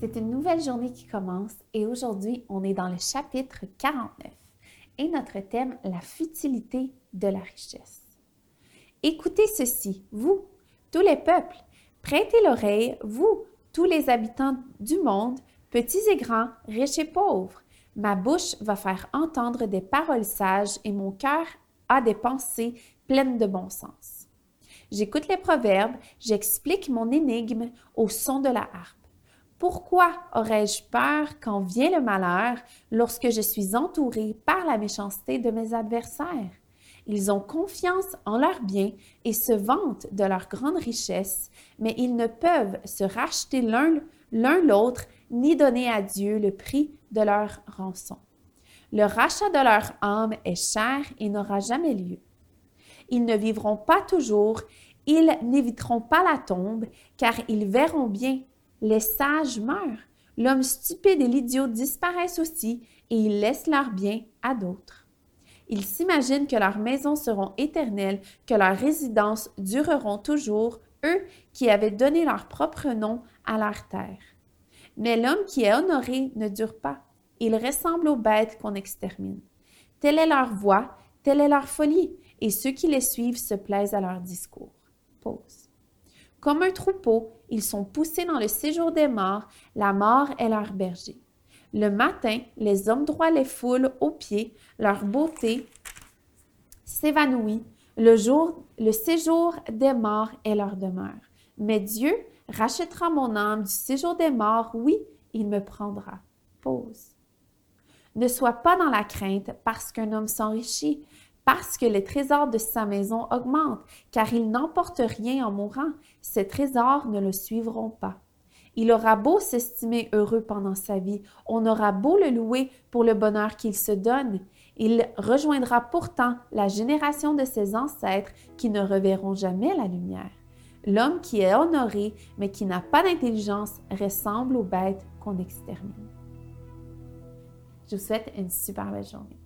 C'est une nouvelle journée qui commence et aujourd'hui, on est dans le chapitre 49 et notre thème, la futilité de la richesse. Écoutez ceci, vous, tous les peuples, prêtez l'oreille, vous, tous les habitants du monde, petits et grands, riches et pauvres. Ma bouche va faire entendre des paroles sages et mon cœur a des pensées pleines de bon sens. J'écoute les proverbes, j'explique mon énigme au son de la harpe. Pourquoi aurais-je peur quand vient le malheur lorsque je suis entouré par la méchanceté de mes adversaires? Ils ont confiance en leurs biens et se vantent de leur grande richesse, mais ils ne peuvent se racheter l'un l'autre ni donner à Dieu le prix de leur rançon. Le rachat de leur âme est cher et n'aura jamais lieu. Ils ne vivront pas toujours, ils n'éviteront pas la tombe, car ils verront bien les sages meurent, l'homme stupide et l'idiot disparaissent aussi, et ils laissent leurs biens à d'autres. Ils s'imaginent que leurs maisons seront éternelles, que leurs résidences dureront toujours, eux qui avaient donné leur propre nom à leur terre. Mais l'homme qui est honoré ne dure pas. Il ressemble aux bêtes qu'on extermine. Telle est leur voix, telle est leur folie, et ceux qui les suivent se plaisent à leur discours. Pause. Comme un troupeau, ils sont poussés dans le séjour des morts, la mort est leur berger. Le matin, les hommes droits les foulent aux pieds, leur beauté s'évanouit. Le le séjour des morts est leur demeure. Mais Dieu rachètera mon âme du séjour des morts, oui, il me prendra. Pause. Ne sois pas dans la crainte parce qu'un homme s'enrichit, parce que les trésors de sa maison augmentent, car il n'emporte rien en mourant, ses trésors ne le suivront pas. Il aura beau s'estimer heureux pendant sa vie, on aura beau le louer pour le bonheur qu'il se donne, il rejoindra pourtant la génération de ses ancêtres qui ne reverront jamais la lumière. L'homme qui est honoré mais qui n'a pas d'intelligence ressemble aux bêtes qu'on extermine. Je vous souhaite une super belle journée.